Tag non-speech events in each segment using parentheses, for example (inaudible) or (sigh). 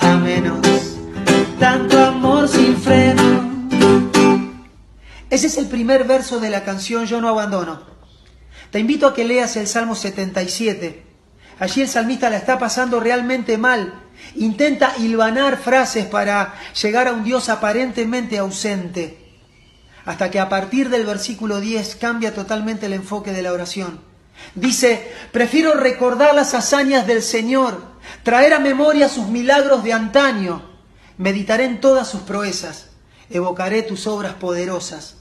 a menos. Tanto amor sin freno. Ese es el primer verso de la canción Yo no abandono. Te invito a que leas el Salmo 77. Allí el salmista la está pasando realmente mal. Intenta hilvanar frases para llegar a un Dios aparentemente ausente. Hasta que a partir del versículo 10 cambia totalmente el enfoque de la oración. Dice, prefiero recordar las hazañas del Señor, traer a memoria sus milagros de antaño, meditaré en todas sus proezas, evocaré tus obras poderosas.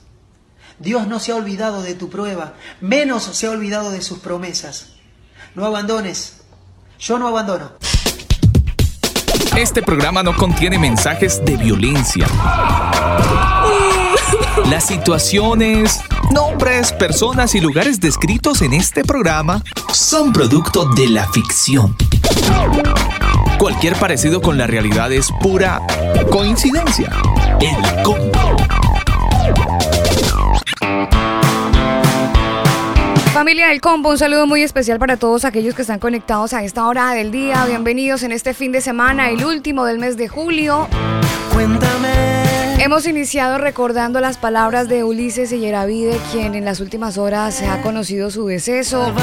Dios no se ha olvidado de tu prueba, menos se ha olvidado de sus promesas. No abandones, yo no abandono. Este programa no contiene mensajes de violencia. (laughs) Las situaciones, nombres, personas y lugares descritos en este programa son producto de la ficción. Cualquier parecido con la realidad es pura coincidencia. El combo. Familia del Combo, un saludo muy especial para todos aquellos que están conectados a esta hora del día. Bienvenidos en este fin de semana, el último del mes de julio. Cuéntame. Hemos iniciado recordando las palabras de Ulises Yeravide, quien en las últimas horas se ha conocido su deceso.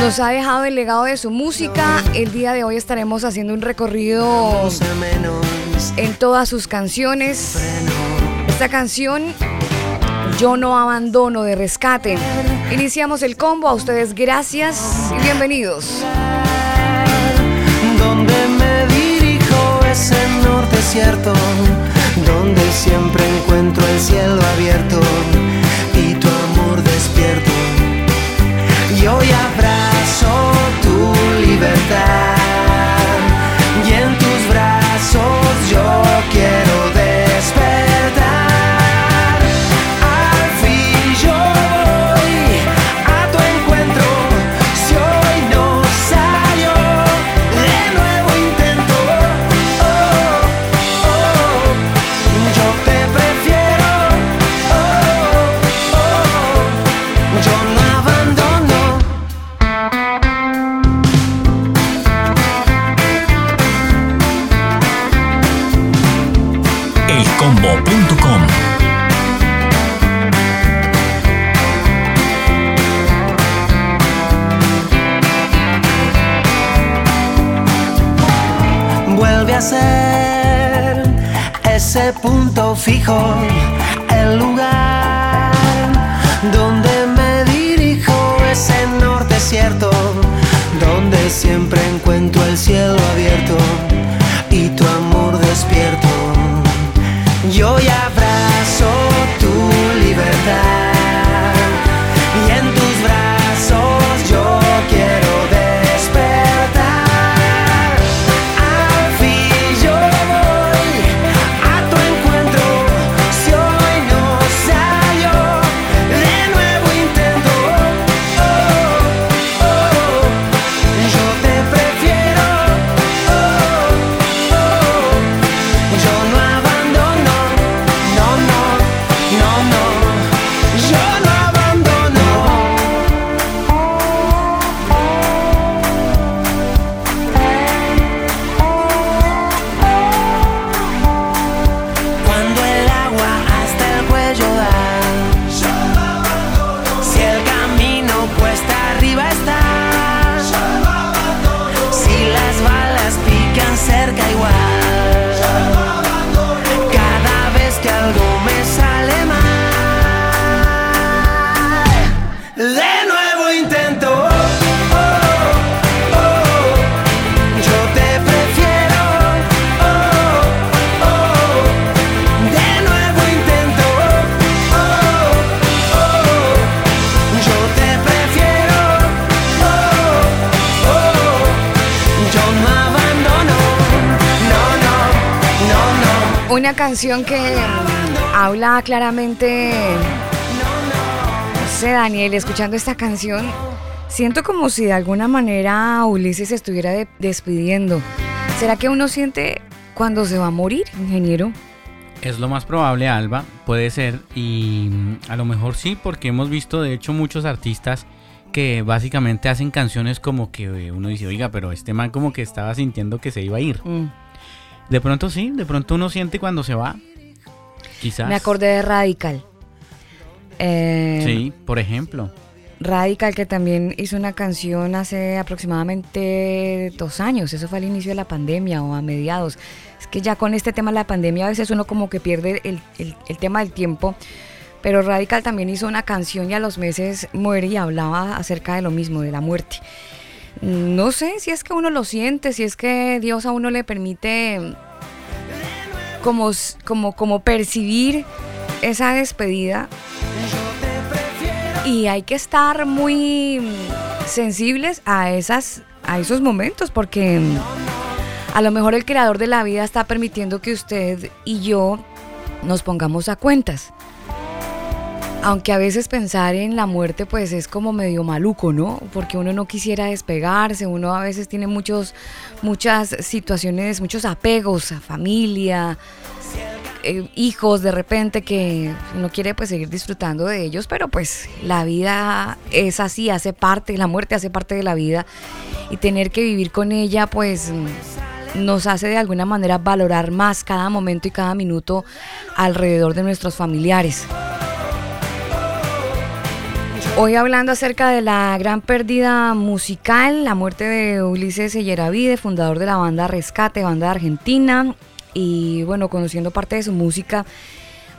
Nos ha dejado el legado de su música. El día de hoy estaremos haciendo un recorrido en todas sus canciones. Esta canción yo no abandono de rescate. Iniciamos el combo. A ustedes gracias y bienvenidos. Donde me dirijo es el norte cierto, donde siempre encuentro el cielo abierto Y abrazo canción que habla claramente. No sé, Daniel, escuchando esta canción, siento como si de alguna manera Ulises se estuviera de- despidiendo. ¿Será que uno siente cuando se va a morir, ingeniero? Es lo más probable, Alba, puede ser, y mm, a lo mejor sí, porque hemos visto de hecho muchos artistas que básicamente hacen canciones como que uno dice, oiga, pero este man como que estaba sintiendo que se iba a ir. Mm. De pronto sí, de pronto uno siente cuando se va. Quizás. Me acordé de Radical. Eh, sí, por ejemplo. Radical, que también hizo una canción hace aproximadamente dos años, eso fue al inicio de la pandemia o a mediados. Es que ya con este tema de la pandemia a veces uno como que pierde el, el tema del tiempo, pero Radical también hizo una canción y a los meses muere y hablaba acerca de lo mismo, de la muerte. No sé si es que uno lo siente, si es que Dios a uno le permite como, como, como percibir esa despedida y hay que estar muy sensibles a, esas, a esos momentos porque a lo mejor el creador de la vida está permitiendo que usted y yo nos pongamos a cuentas. Aunque a veces pensar en la muerte pues es como medio maluco, ¿no? Porque uno no quisiera despegarse, uno a veces tiene muchos, muchas situaciones, muchos apegos a familia, eh, hijos de repente que uno quiere pues seguir disfrutando de ellos, pero pues la vida es así, hace parte, la muerte hace parte de la vida y tener que vivir con ella pues nos hace de alguna manera valorar más cada momento y cada minuto alrededor de nuestros familiares. Hoy hablando acerca de la gran pérdida musical, la muerte de Ulises Selleravide, fundador de la banda Rescate, banda argentina, y bueno, conociendo parte de su música.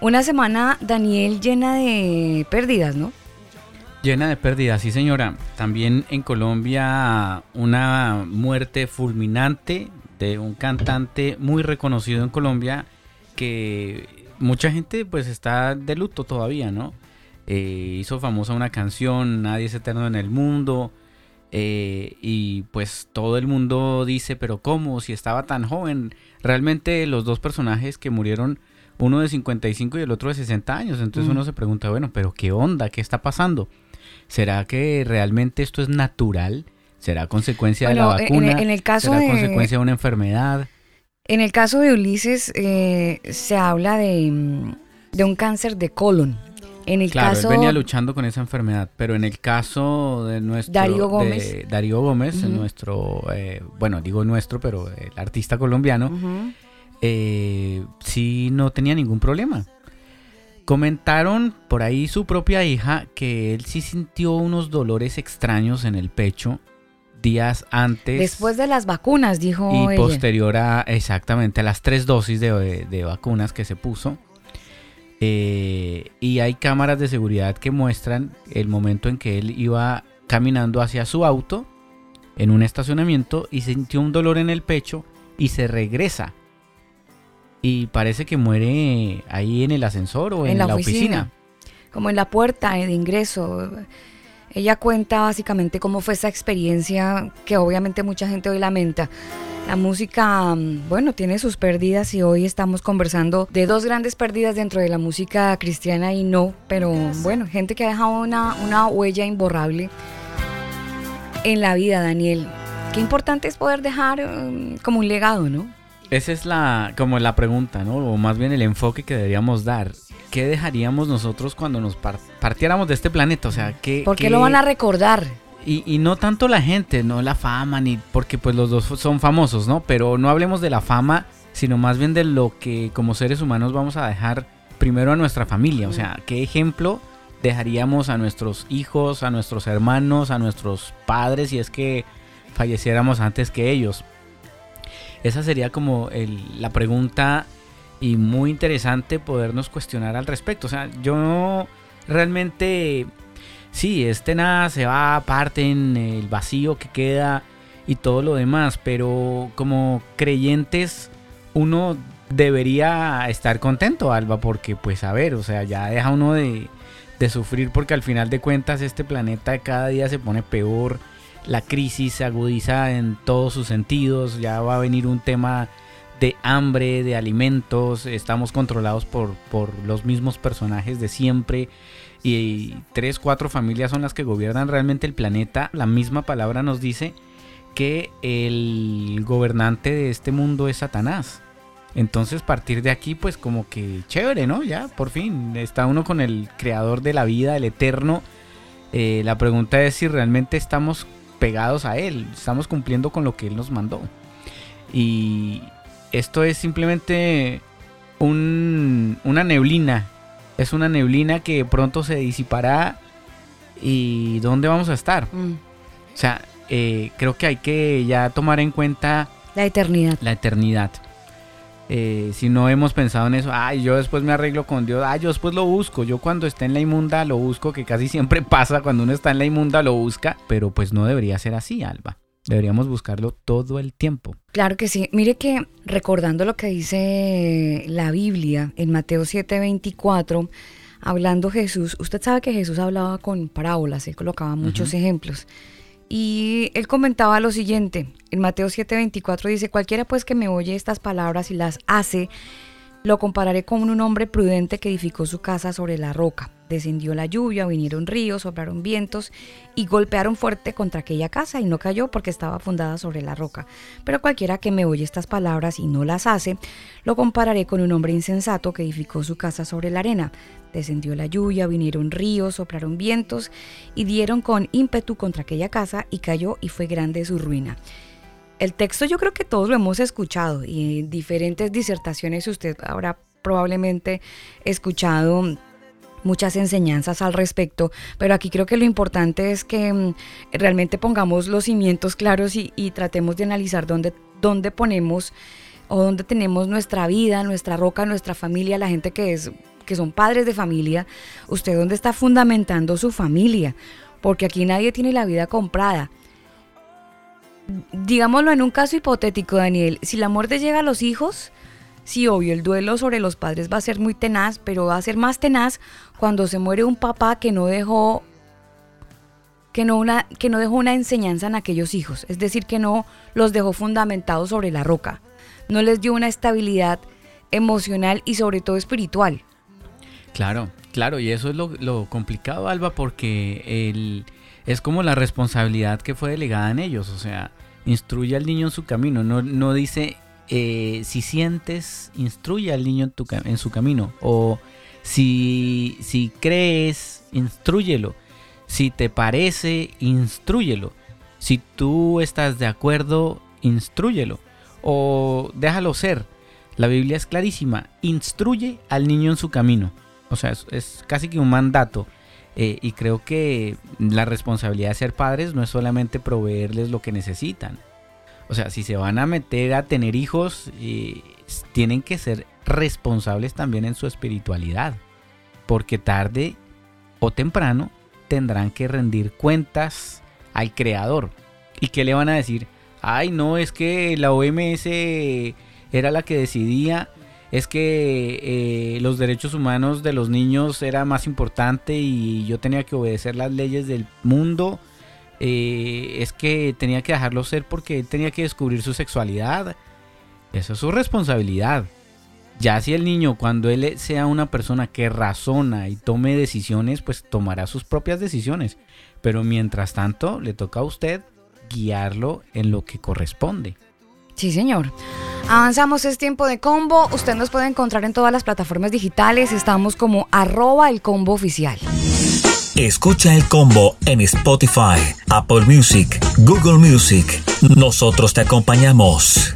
Una semana, Daniel, llena de pérdidas, ¿no? Llena de pérdidas, sí señora. También en Colombia una muerte fulminante de un cantante muy reconocido en Colombia que mucha gente pues está de luto todavía, ¿no? Eh, hizo famosa una canción, Nadie es eterno en el mundo. Eh, y pues todo el mundo dice, pero ¿cómo? Si estaba tan joven. Realmente los dos personajes que murieron, uno de 55 y el otro de 60 años. Entonces uno se pregunta, bueno, pero ¿qué onda? ¿Qué está pasando? ¿Será que realmente esto es natural? ¿Será consecuencia de la vacuna? En, el caso ¿Será consecuencia de una enfermedad? En el caso de Ulises eh, se habla de, de un cáncer de colon. En el claro, caso, él venía luchando con esa enfermedad, pero en el caso de nuestro Darío Gómez, Darío Gómez, nuestro, eh, bueno, digo nuestro, pero el artista colombiano, eh, sí no tenía ningún problema. Comentaron por ahí su propia hija que él sí sintió unos dolores extraños en el pecho días antes. Después de las vacunas, dijo. Y posterior a exactamente a las tres dosis de vacunas que se puso. Eh, y hay cámaras de seguridad que muestran el momento en que él iba caminando hacia su auto en un estacionamiento y sintió un dolor en el pecho y se regresa. Y parece que muere ahí en el ascensor o en, la, oficina. Como en la puerta de ingreso. Ella cuenta básicamente cómo fue esa experiencia que obviamente mucha gente hoy lamenta. La música, mm, bueno, tiene sus pérdidas y hoy estamos conversando de dos grandes pérdidas dentro de la música cristiana y no, pero bueno, gente que ha dejado una, una huella imborrable en la vida, Daniel. Qué importante es poder dejar mm, como un legado, ¿no? Esa es la, como la pregunta, ¿no? O más bien el enfoque que deberíamos dar. ¿Qué dejaríamos nosotros cuando nos partiéramos de este planeta? O sea, ¿qué... ¿Por qué lo van a recordar? Y, no tanto la gente, no la fama, ni porque pues los dos son famosos, ¿no? Pero no hablemos de la fama, sino más bien de lo que como seres humanos vamos a dejar primero a nuestra familia. O sea, ¿qué ejemplo dejaríamos a nuestros hijos, a nuestros hermanos, a nuestros padres si es que falleciéramos antes que ellos? Esa sería como la pregunta y muy interesante podernos cuestionar al respecto. O sea, yo realmente sí, este nada se va aparte en el vacío que queda y todo lo demás, pero como creyentes uno debería estar contento, Alba, porque pues a ver, o sea, ya deja uno de, de sufrir porque al final de cuentas este planeta cada día se pone peor, la crisis se agudiza en todos sus sentidos, ya va a venir un tema de hambre, de alimentos, estamos controlados por, por los mismos personajes de siempre y tres, cuatro familias son las que gobiernan realmente el planeta, la misma palabra nos dice que el gobernante de este mundo es Satanás. Entonces, partir de aquí, pues como que chévere, ¿no? Ya, por fin, está uno con el creador de la vida, el eterno, Eh, la pregunta es si realmente estamos pegados a Él, estamos cumpliendo con lo que Él nos mandó. Y esto es simplemente una neblina, es una neblina que pronto se disipará y ¿dónde vamos a estar? Mm. O sea, eh, creo que hay que ya tomar en cuenta la eternidad. La eternidad. Eh, si no hemos pensado en eso, ay, yo después me arreglo con Dios, ay, yo después lo busco, yo cuando esté en la inmunda lo busco, que casi siempre (laughs) pasa cuando uno está en la inmunda lo busca, pero pues no debería ser así, Alba. Deberíamos buscarlo todo el tiempo. Claro que sí. Mire que recordando lo que dice la Biblia en Mateo 7:24, hablando Jesús, usted sabe que Jesús hablaba con parábolas, él colocaba muchos ejemplos. Y él comentaba lo siguiente, en Mateo 7:24 dice, cualquiera pues que me oye estas palabras y las hace, lo compararé con un hombre prudente que edificó su casa sobre la roca. Descendió la lluvia, vinieron ríos, soplaron vientos y golpearon fuerte contra aquella casa y no cayó porque estaba fundada sobre la roca. Pero cualquiera que me oye estas palabras y no las hace, lo compararé con un hombre insensato que edificó su casa sobre la arena. Descendió la lluvia, vinieron ríos, soplaron vientos y dieron con ímpetu contra aquella casa y cayó y fue grande su ruina. El texto yo creo que todos lo hemos escuchado y en diferentes disertaciones usted habrá probablemente escuchado muchas enseñanzas al respecto, pero aquí creo que lo importante es que mm, realmente pongamos los cimientos claros y, tratemos de analizar dónde, dónde ponemos o dónde tenemos nuestra vida, nuestra roca, nuestra familia, la gente que es que son padres de familia, usted dónde está fundamentando su familia, porque aquí nadie tiene la vida comprada digámoslo en un caso hipotético, Daniel, si la muerte llega a los hijos, sí, obvio, el duelo sobre los padres va a ser muy tenaz, pero va a ser más tenaz cuando se muere un papá que no dejó que no, una, que no dejó una enseñanza en aquellos hijos, es decir, que no los dejó fundamentados sobre la roca, no les dio una estabilidad emocional y sobre todo espiritual. Claro, claro, y eso es lo, lo complicado, Alba, porque el, es como la responsabilidad que fue delegada en ellos, o sea, instruye al niño en su camino, no, no dice eh, si sientes, instruye al niño en, su camino, o si, si crees, instruyelo, si te parece, instruyelo, si tú estás de acuerdo, instruyelo, o déjalo ser. La Biblia es clarísima, instruye al niño en su camino. O sea, es casi que un mandato. Eh, y creo que la responsabilidad de ser padres no es solamente proveerles lo que necesitan. O sea, si se van a meter a tener hijos, eh, tienen que ser responsables también en su espiritualidad. Porque tarde o temprano tendrán que rendir cuentas al creador. ¿Y qué le van a decir? Ay, no, es que la OMS era la que decidía es que eh, los derechos humanos de los niños era más importante y yo tenía que obedecer las leyes del mundo. Eh, es que tenía que dejarlo ser porque él tenía que descubrir su sexualidad. Eso es su responsabilidad. Ya si el niño, cuando él sea una persona que razona y tome decisiones, pues tomará sus propias decisiones. Pero mientras tanto, le toca a usted guiarlo en lo que corresponde. Sí, señor. Avanzamos, es tiempo de combo. Usted nos puede encontrar en todas las plataformas digitales. Estamos como arroba el combo oficial. Escucha el combo en Spotify, Apple Music, Google Music. Nosotros te acompañamos.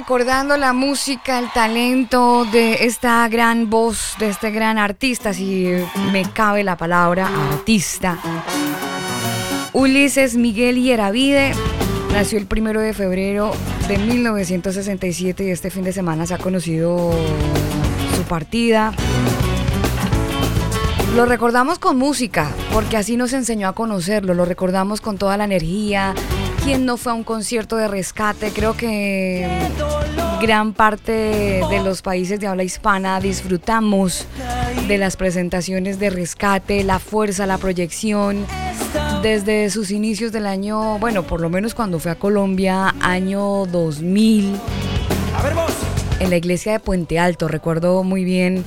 Recordando la música, el talento de esta gran voz, de este gran artista, si me cabe la palabra artista. Ulises Miguel Hieravide nació el primero de febrero de 1967 y este fin de semana se ha conocido su partida. Lo recordamos con música, porque así nos enseñó a conocerlo, lo recordamos con toda la energía, ¿Quién no fue a un concierto de rescate? Creo que gran parte de los países de habla hispana disfrutamos de las presentaciones de rescate, la fuerza, la proyección. Desde sus inicios del año, bueno, por lo menos cuando fue a Colombia, año 2000, en la iglesia de Puente Alto, recuerdo muy bien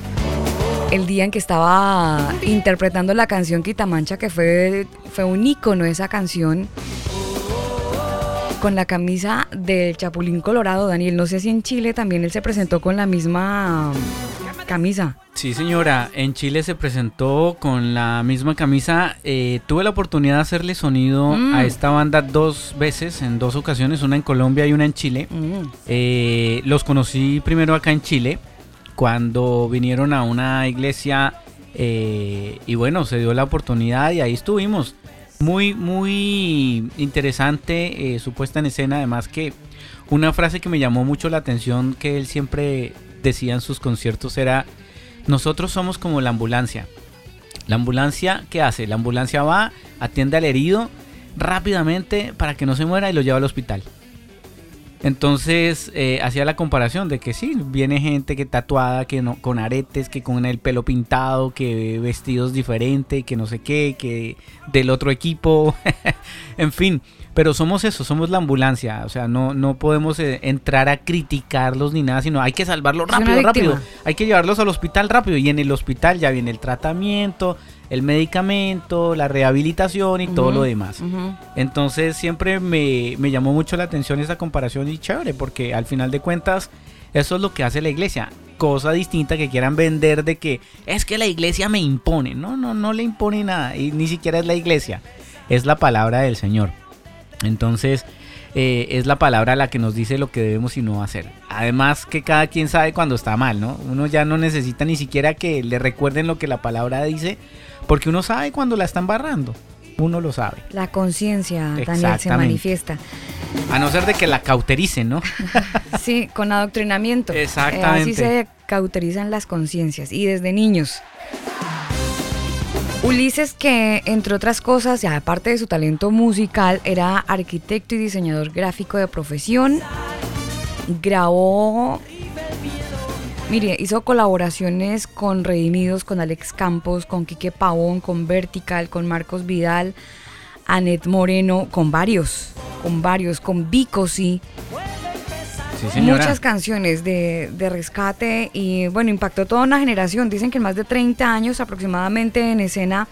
el día en que estaba interpretando la canción Quitamancha, que fue, fue un ícono esa canción con la camisa del Chapulín Colorado, Daniel. No sé si en Chile también él se presentó con la misma camisa. Sí, señora, en Chile se presentó con la misma camisa. Eh, tuve la oportunidad de hacerle sonido Mm. a esta banda dos veces, en dos ocasiones, una en Colombia y una en Chile. Mm. Eh, los conocí primero acá en Chile, cuando vinieron a una iglesia eh, y bueno, se dio la oportunidad y ahí estuvimos. Muy, muy interesante eh, su puesta en escena, además que una frase que me llamó mucho la atención que él siempre decía en sus conciertos era, nosotros somos como la ambulancia. La ambulancia, ¿qué hace? La ambulancia va, atiende al herido rápidamente para que no se muera y lo lleva al hospital. Entonces eh, hacía la comparación de que sí, viene gente que tatuada, que no, con aretes, que con el pelo pintado, que vestidos diferentes, que no sé qué, que del otro equipo, (laughs) en fin. Pero somos eso, somos la ambulancia, o sea, no, no podemos eh, entrar a criticarlos ni nada, sino hay que salvarlos rápido, rápido. Hay que llevarlos al hospital rápido y en el hospital ya viene el tratamiento, el medicamento, la rehabilitación y todo lo demás. Entonces siempre me, me llamó mucho la atención esa comparación y chévere, porque al final de cuentas eso es lo que hace la iglesia. Cosa distinta que quieran vender de que es que la iglesia me impone. No, no, no le impone nada. Y ni siquiera es la iglesia. Es la palabra del Señor. Entonces eh, es la palabra la que nos dice lo que debemos y no hacer. Además que cada quien sabe cuando está mal, ¿no? Uno ya no necesita ni siquiera que le recuerden lo que la palabra dice, porque uno sabe cuando la están barrando. Uno lo sabe. La conciencia, Daniel, se manifiesta. A no ser de que la cautericen, ¿no? (laughs) sí, con adoctrinamiento. Exactamente. así se cauterizan las conciencias y desde niños. Ulises, que entre otras cosas, y aparte de su talento musical, era arquitecto y diseñador gráfico de profesión, grabó, mire, hizo colaboraciones con Redimidos, con Alex Campos, con Quique Pavón, con Vertical, con Marcos Vidal, Anet Moreno, con varios, con varios, con Muchas canciones de, de, rescate y bueno, impactó toda una generación. Dicen que en más de 30 años aproximadamente en escena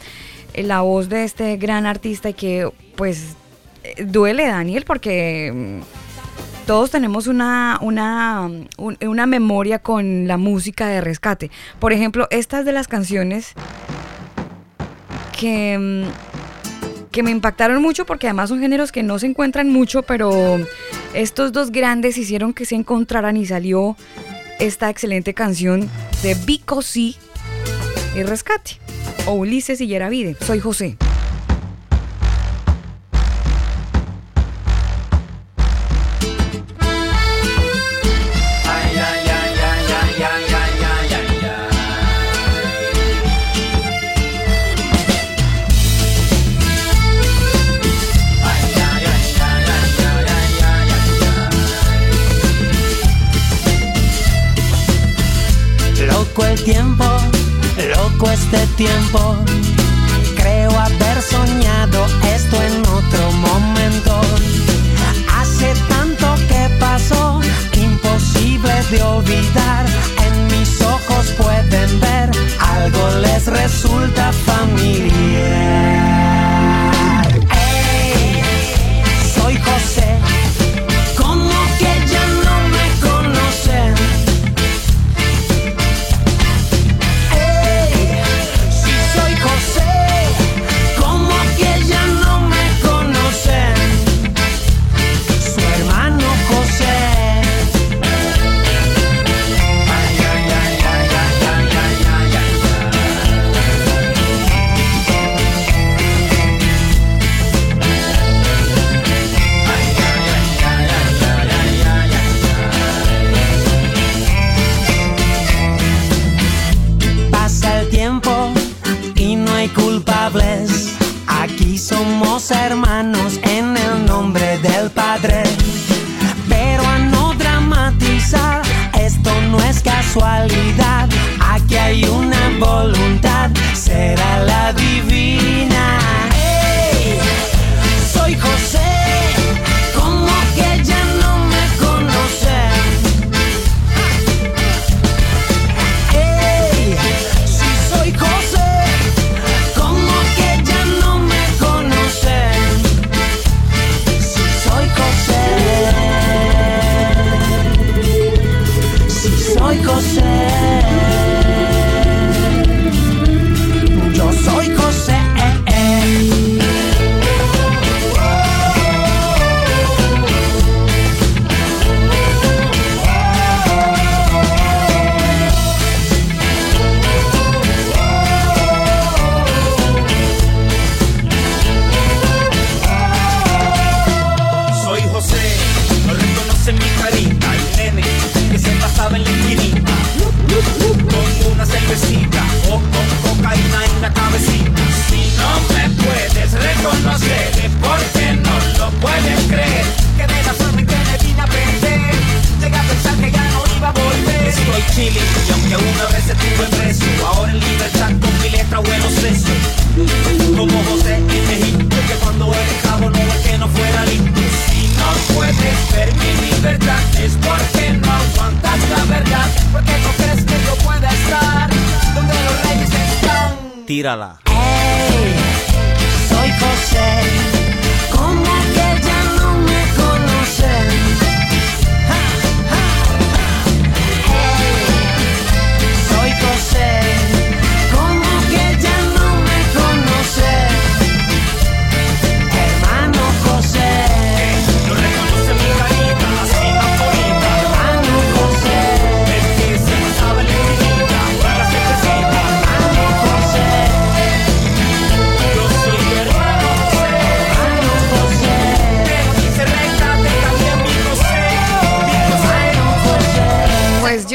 eh, la voz de este gran artista y que pues eh, duele Daniel porque mm, todos tenemos una, una, una memoria con la música de rescate. Por ejemplo, estas de las canciones que mm, que me impactaron mucho porque además son géneros que no se encuentran mucho, pero estos dos grandes hicieron que se encontraran y salió esta excelente canción de Vico y Rescate, o Ulises y Yeravide. Soy José. Este tiempo. Creo haber soñado esto en otro momento. Hace tanto que pasó, imposible de olvidar. En mis ojos pueden ver, algo les resulta familiar.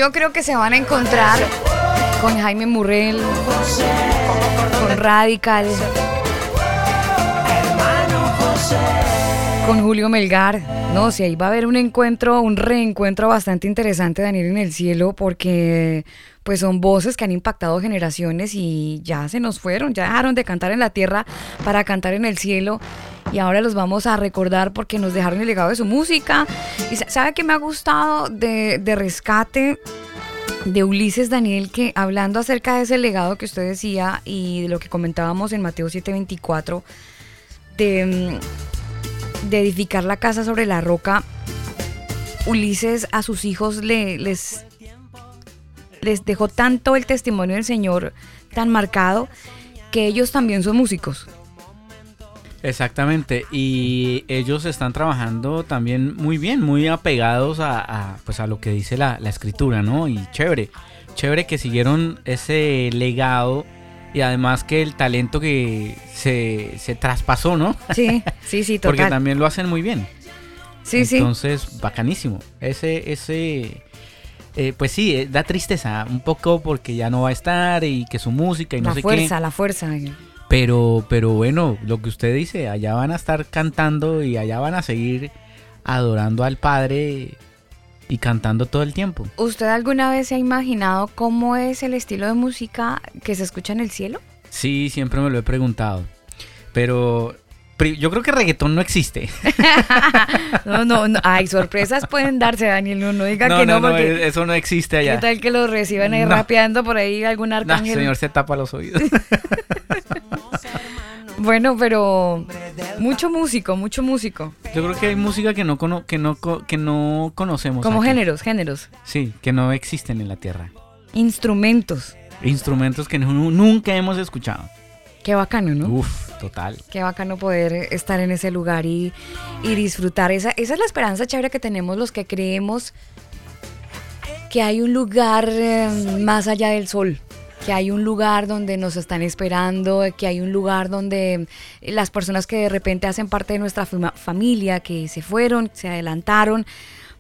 Yo creo que se van a encontrar con Jaime Murrell, con Radical, con Julio Melgar. No, si ahí va a haber un encuentro, un reencuentro bastante interesante, Daniel, en el cielo, porque pues son voces que han impactado generaciones y ya se nos fueron, ya dejaron de cantar en la tierra para cantar en el cielo y ahora los vamos a recordar porque nos dejaron el legado de su música. Y sabe que me ha gustado de, rescate de Ulises Daniel, que hablando acerca de ese legado que usted decía y de lo que comentábamos en Mateo 7:24, de, de edificar la casa sobre la roca, Ulises a sus hijos le, les, les dejó tanto el testimonio del Señor tan marcado que ellos también son músicos. Exactamente, y ellos están trabajando también muy bien, muy apegados a, pues a lo que dice la, escritura, ¿no? Y chévere, chévere que siguieron ese legado y además que el talento que se, se traspasó, ¿no? Sí, sí, (laughs) sí, total. Porque también lo hacen muy bien. Sí, sí. Entonces, bacanísimo. Ese, ese, eh, pues sí, eh, da tristeza un poco porque ya no va a estar y que su música y no sé qué. La fuerza, la fuerza. Pero, pero bueno, lo que usted dice, allá van a estar cantando y allá van a seguir adorando al Padre y cantando todo el tiempo. ¿Usted alguna vez se ha imaginado cómo es el estilo de música que se escucha en el cielo? Sí, siempre me lo he preguntado. Pero yo creo que reggaetón no existe. (laughs) no, no, no, Ay, sorpresas pueden darse, Daniel. No, no diga que no, no, porque. eso no existe allá. ¿Qué tal que lo reciban ahí rapeando por ahí algún arcángel? No, señor, se tapa los oídos. (laughs) Bueno, pero mucho músico, mucho músico. Yo creo que hay música que no que no que no conocemos. Como géneros, géneros. Sí, que no existen en la tierra. Instrumentos. Instrumentos que nunca hemos escuchado. Qué bacano, ¿no? Uf, total. Qué bacano poder estar en ese lugar y, y disfrutar. Esa, esa es la esperanza chévere que tenemos los que creemos que hay un lugar eh, más allá del sol que hay un lugar donde nos están esperando, que hay un lugar donde las personas que de repente hacen parte de nuestra familia, que se fueron, se adelantaron,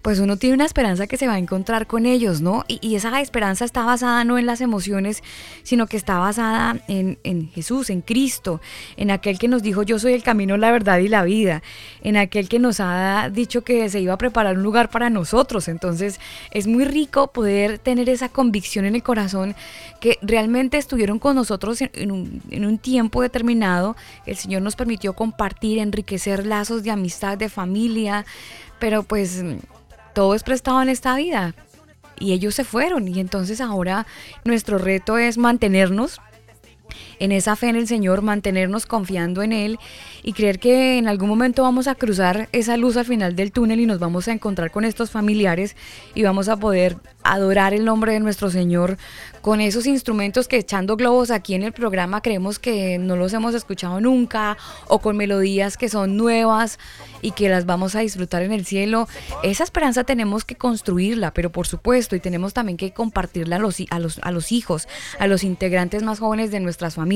pues uno tiene una esperanza que se va a encontrar con ellos, ¿no? Y, esa esperanza está basada no en las emociones, sino que está basada en, en, Jesús, en Cristo, en aquel que nos dijo yo soy el camino, la verdad y la vida, en aquel que nos ha dicho que se iba a preparar un lugar para nosotros. Entonces es muy rico poder tener esa convicción en el corazón que realmente estuvieron con nosotros en, un, en un tiempo determinado. El Señor nos permitió compartir, enriquecer lazos de amistad, de familia, pero pues todo es prestado en esta vida. Y ellos se fueron y entonces ahora nuestro reto es mantenernos en esa fe en el Señor, mantenernos confiando en Él y creer que en algún momento vamos a cruzar esa luz al final del túnel y nos vamos a encontrar con estos familiares y vamos a poder adorar el nombre de nuestro Señor con esos instrumentos que echando globos aquí en el programa creemos que no los hemos escuchado nunca o con melodías que son nuevas y que las vamos a disfrutar en el cielo. Esa esperanza tenemos que construirla, pero por supuesto, y tenemos también que compartirla a los, a los, a los hijos, a los integrantes más jóvenes de nuestras familias.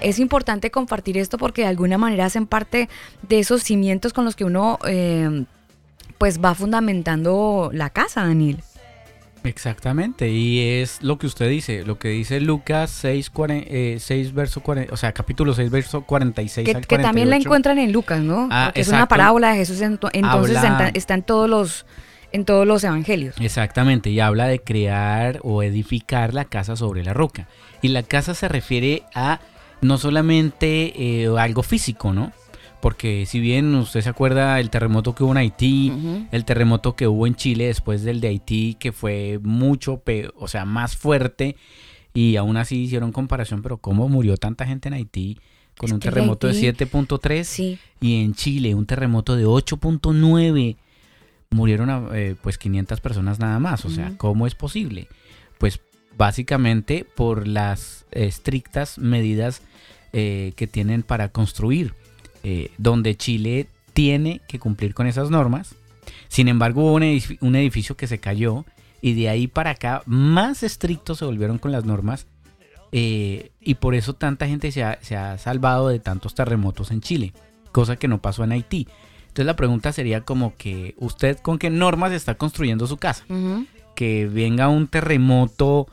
Es importante compartir esto porque de alguna manera hacen parte de esos cimientos con los que uno eh, pues va fundamentando la casa, Daniel. Exactamente, y es lo que usted dice, lo que dice Lucas 6, 6 verso 40, o sea, capítulo 6, verso 46 que, Que también la encuentran en Lucas, ¿no? Ah, es una parábola de Jesús, entonces está, en todos los en todos los evangelios. Exactamente, y habla de crear o edificar la casa sobre la roca. Y la casa se refiere a no solamente eh, algo físico, ¿no? porque si bien usted se acuerda el terremoto que hubo en Haití, el terremoto que hubo en Chile después del de Haití, que fue mucho, o sea, más fuerte, y aún así hicieron comparación, pero ¿cómo murió tanta gente en Haití con un terremoto de 7.3 y en Chile un terremoto de 8.9? Murieron eh, pues 500 personas nada más, o sea, ¿cómo es posible? Pues básicamente por las estrictas medidas eh, que tienen para construir. Eh, donde Chile tiene que cumplir con esas normas. Sin embargo, hubo un, edificio, que se cayó y de ahí para acá más estrictos se volvieron con las normas eh, y por eso tanta gente se ha, salvado de tantos terremotos en Chile, cosa que no pasó en Haití. Entonces la pregunta sería como que usted con qué normas está construyendo su casa. que venga un terremoto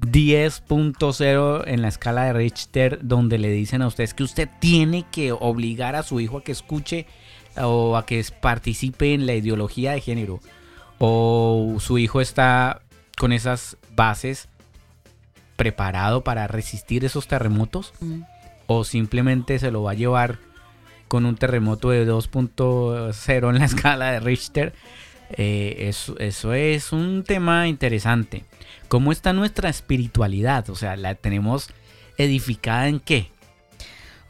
10.0 en la escala de Richter donde le dicen a usted que usted tiene que obligar a su hijo a que escuche o a que participe en la ideología de género o su hijo está con esas bases preparado para resistir esos terremotos mm. o simplemente se lo va a llevar con un terremoto de 2.0 en la escala de Richter. Eh, eso, eso es un tema interesante. ¿Cómo está nuestra espiritualidad? O sea, ¿la tenemos edificada en qué?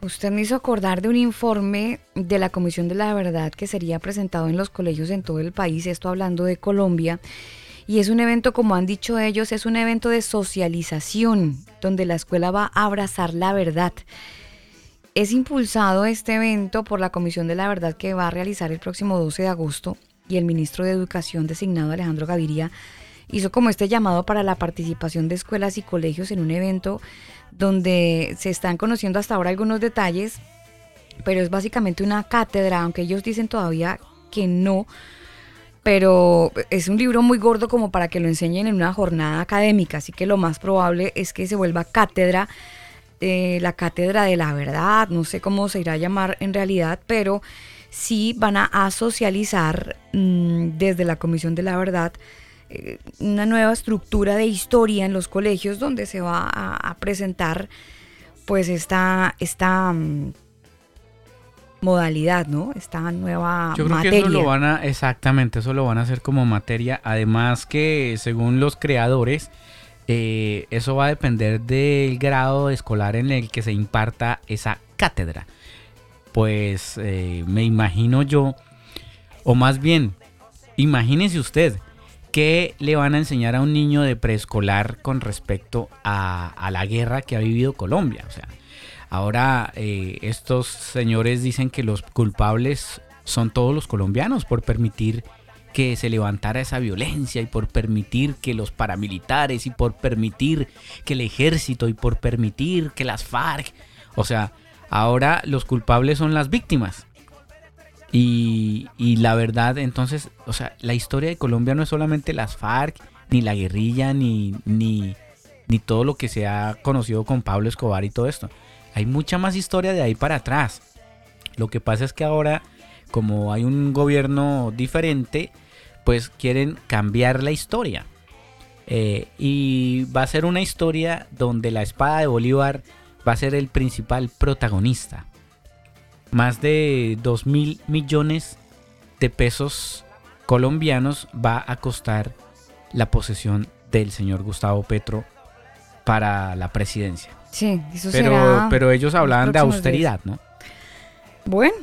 Usted me hizo acordar de un informe de la Comisión de la Verdad que sería presentado en los colegios en todo el país, esto hablando de Colombia. Y es un evento, como han dicho ellos, es un evento de socialización, donde la escuela va a abrazar la verdad. Es impulsado este evento por la Comisión de la Verdad que va a realizar el próximo 12 de agosto y el ministro de Educación designado Alejandro Gaviria hizo como este llamado para la participación de escuelas y colegios en un evento donde se están conociendo hasta ahora algunos detalles, pero es básicamente una cátedra, aunque ellos dicen todavía que no, pero es un libro muy gordo como para que lo enseñen en una jornada académica, así que lo más probable es que se vuelva cátedra eh, la cátedra de la verdad, no sé cómo se irá a llamar en realidad, pero sí van a, socializar mm, desde la Comisión de la Verdad eh, una nueva estructura de historia en los colegios donde se va a, presentar pues esta, esta mm, modalidad, ¿no? Esta nueva Yo creo que eso lo van a, exactamente, eso lo van a hacer como materia. Además que según los creadores, eh, eso va a depender del grado escolar en el que se imparta esa cátedra. Pues eh, me imagino yo, o más bien, imagínese usted, ¿qué le van a enseñar a un niño de preescolar con respecto a, la guerra que ha vivido Colombia? O sea, ahora eh, estos señores dicen que los culpables son todos los colombianos por permitir que se levantara esa violencia y por permitir que los paramilitares y por permitir que el ejército y por permitir que las FARC, o sea, ahora los culpables son las víctimas. Y, la verdad, entonces, o sea, la historia de Colombia no es solamente las FARC, ni la guerrilla, ni, ni, ni todo lo que se ha conocido con Pablo Escobar y todo esto. Hay mucha más historia de ahí para atrás. Lo que pasa es que ahora como hay un gobierno diferente, pues quieren cambiar la historia. Eh, y va a ser una historia donde la espada de Bolívar va a ser el principal protagonista. Más de 2 mil millones de pesos colombianos va a costar la posesión del señor Gustavo Petro para la presidencia. Sí, eso pero, pero ellos hablaban de austeridad, ¿no? Bueno,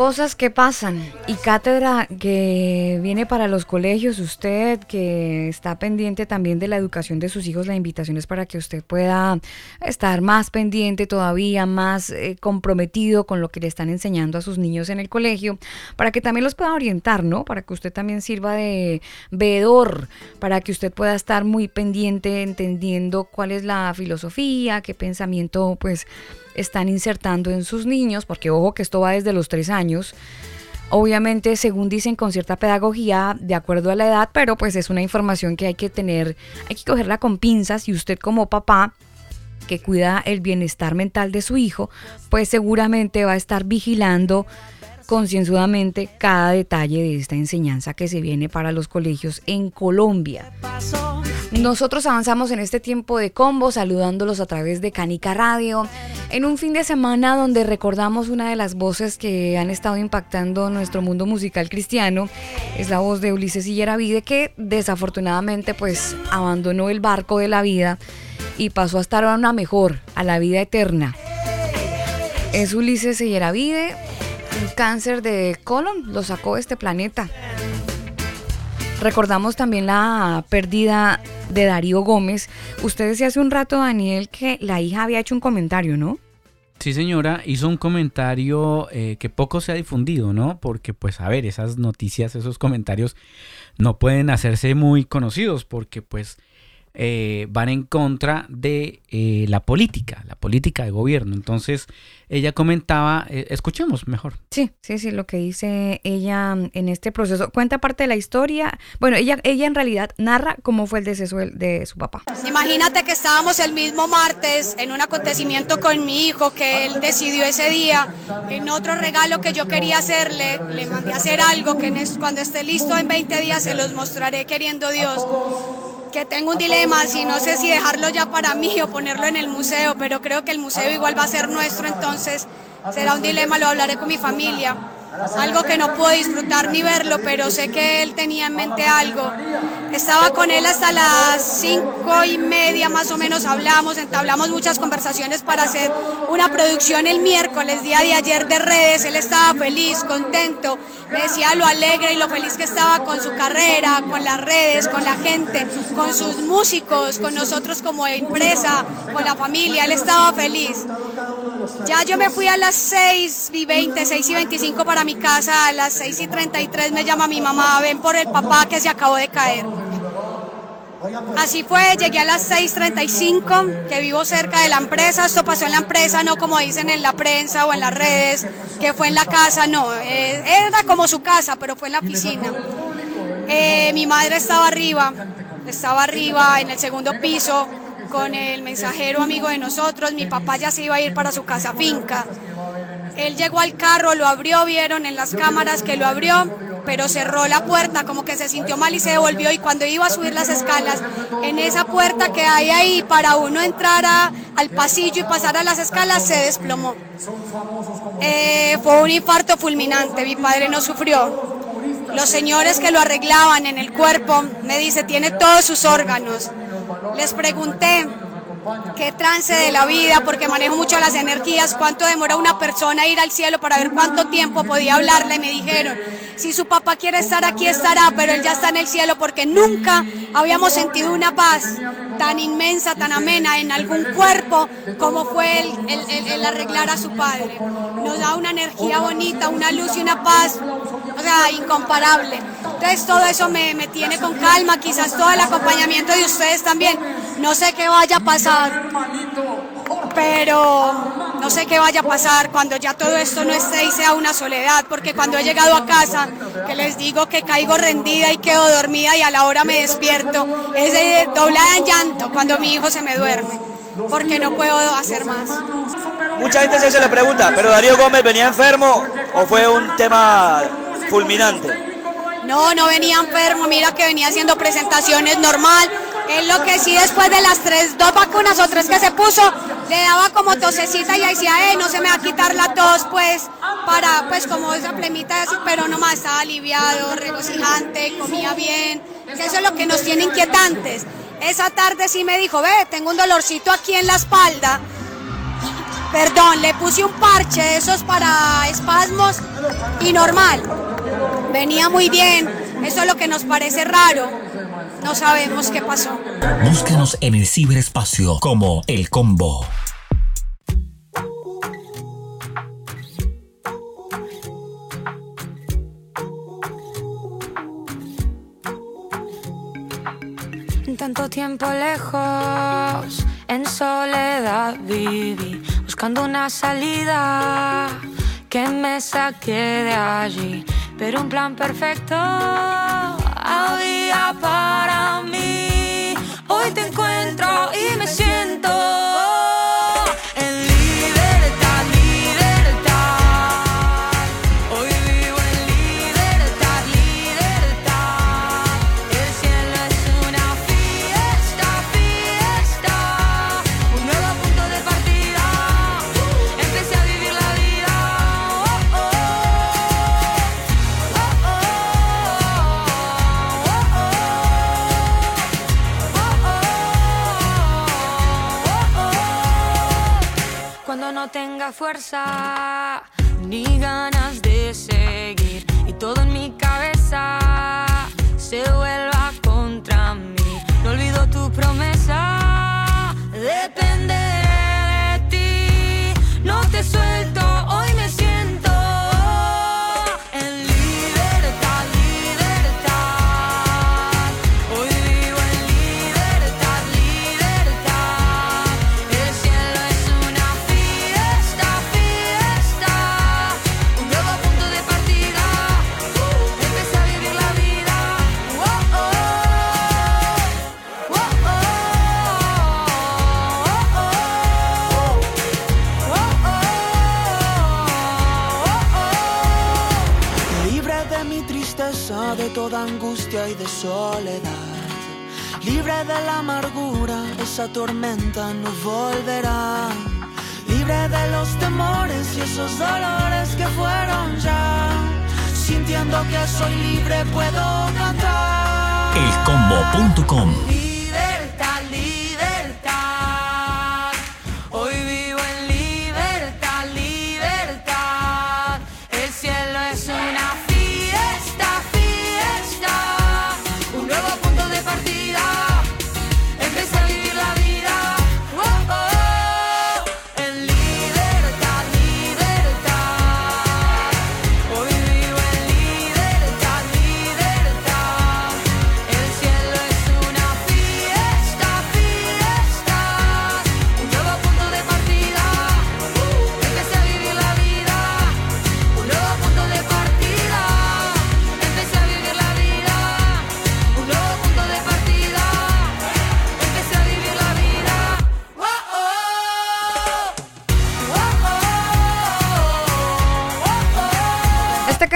Cosas que pasan y cátedra que viene para los colegios, usted que está pendiente también de la educación de sus hijos, la invitación es para que usted pueda estar más pendiente todavía, más eh, comprometido con lo que le están enseñando a sus niños en el colegio, para que también los pueda orientar, ¿no? Para que usted también sirva de veedor, para que usted pueda estar muy pendiente entendiendo cuál es la filosofía, qué pensamiento pues están insertando en sus niños, porque ojo que esto va desde los tres años. Obviamente, según dicen, con cierta pedagogía, de acuerdo a la edad, pero pues es una información que hay que tener, hay que cogerla con pinzas y usted como papá que cuida el bienestar mental de su hijo, pues seguramente va a estar vigilando concienzudamente cada detalle de esta enseñanza que se viene para los colegios en Colombia. Nosotros avanzamos en este tiempo de combo saludándolos a través de Canica Radio en un fin de semana donde recordamos una de las voces que han estado impactando nuestro mundo musical cristiano es la voz de Ulises Yeravide que desafortunadamente pues abandonó el barco de la vida y pasó a estar a una mejor, a la vida eterna. Es Ulises un cáncer de colon lo sacó este planeta. Recordamos también la pérdida de Darío Gómez. Usted decía hace un rato, Daniel, que la hija había hecho un comentario, ¿no? Sí, señora, hizo un comentario eh, que poco se ha difundido, ¿no? Porque, pues, a ver, esas noticias, esos comentarios no pueden hacerse muy conocidos porque, pues, eh, van en contra de eh, la política, la política de gobierno. Entonces, ella comentaba, eh, escuchemos mejor. Sí, sí, sí, lo que dice ella en este proceso. Cuenta parte de la historia. Bueno, ella, ella en realidad narra cómo fue el deceso de su papá. Imagínate que estábamos el mismo martes en un acontecimiento con mi hijo que él decidió ese día. En otro regalo que yo quería hacerle, le mandé a hacer algo que cuando esté listo en 20 días se los mostraré queriendo Dios que tengo un dilema, si no sé si dejarlo ya para mí o ponerlo en el museo, pero creo que el museo igual va a ser nuestro, entonces será un dilema, lo hablaré con mi familia algo que no puedo disfrutar ni verlo, pero sé que él tenía en mente algo. Estaba con él hasta las cinco y media más o menos, hablamos, entablamos muchas conversaciones para hacer una producción el miércoles, día de ayer de redes, él estaba feliz, contento, me decía lo alegre y lo feliz que estaba con su carrera, con las redes, con la gente, con sus músicos, con nosotros como empresa, con la familia, él estaba feliz. Ya yo me fui a las 6 y 20, 6 y 25 para mi casa, a las 6 y 33 me llama mi mamá, ven por el papá que se acabó de caer. Así fue, llegué a las 6.35, que vivo cerca de la empresa, esto pasó en la empresa, no como dicen en la prensa o en las redes, que fue en la casa, no, eh, era como su casa, pero fue en la piscina. Eh, mi madre estaba arriba, estaba arriba en el segundo piso, con el mensajero amigo de nosotros, mi papá ya se iba a ir para su casa finca. Él llegó al carro, lo abrió, vieron en las cámaras que lo abrió, pero cerró la puerta, como que se sintió mal y se devolvió. Y cuando iba a subir las escalas, en esa puerta que hay ahí para uno entrar al pasillo y pasar a las escalas, se desplomó. Eh, fue un infarto fulminante, mi padre no sufrió. Los señores que lo arreglaban en el cuerpo me dice, tiene todos sus órganos. Les pregunté qué trance de la vida, porque manejo mucho las energías, cuánto demora una persona ir al cielo para ver cuánto tiempo podía hablarle. Me dijeron, si su papá quiere estar aquí, estará, pero él ya está en el cielo porque nunca habíamos sentido una paz tan inmensa, tan amena en algún cuerpo como fue el, arreglar a su padre. Nos da una energía bonita, una luz y una paz, o sea, incomparable. Entonces todo eso me, me tiene con calma, quizás todo el acompañamiento de ustedes también. No sé qué vaya a pasar, pero no sé qué vaya a pasar cuando ya todo esto no esté y sea una soledad, porque cuando he llegado a casa, que les digo que caigo rendida y quedo dormida y a la hora me despierto, es de doblada en llanto cuando mi hijo se me duerme, porque no puedo hacer más. Mucha gente se le pregunta, ¿pero Darío Gómez venía enfermo o fue un tema fulminante? No, no venía enfermo, mira que venía haciendo presentaciones normal. Es lo que sí después de las tres, dos vacunas o tres que se puso, le daba como tosecita y decía, eh, no se me va a quitar la tos, pues, para, pues, como esa plemita, pero nomás estaba aliviado, regocijante, comía bien, eso es lo que nos tiene inquietantes. Esa tarde sí me dijo, ve, tengo un dolorcito aquí en la espalda. Perdón, le puse un parche, esos para espasmos y normal. Venía muy bien, eso es lo que nos parece raro. No sabemos qué pasó. Búscanos en el ciberespacio como El Combo. Tanto tiempo lejos, en soledad viví, buscando una salida que me saque de allí pero un plan perfecto había para mí. Hoy te encuentro y me siento. Tenga fuerza ni ganas de La amargura, esa tormenta no volverá. Libre de los temores y esos dolores que fueron ya. Sintiendo que soy libre puedo cantar. Elcombo.com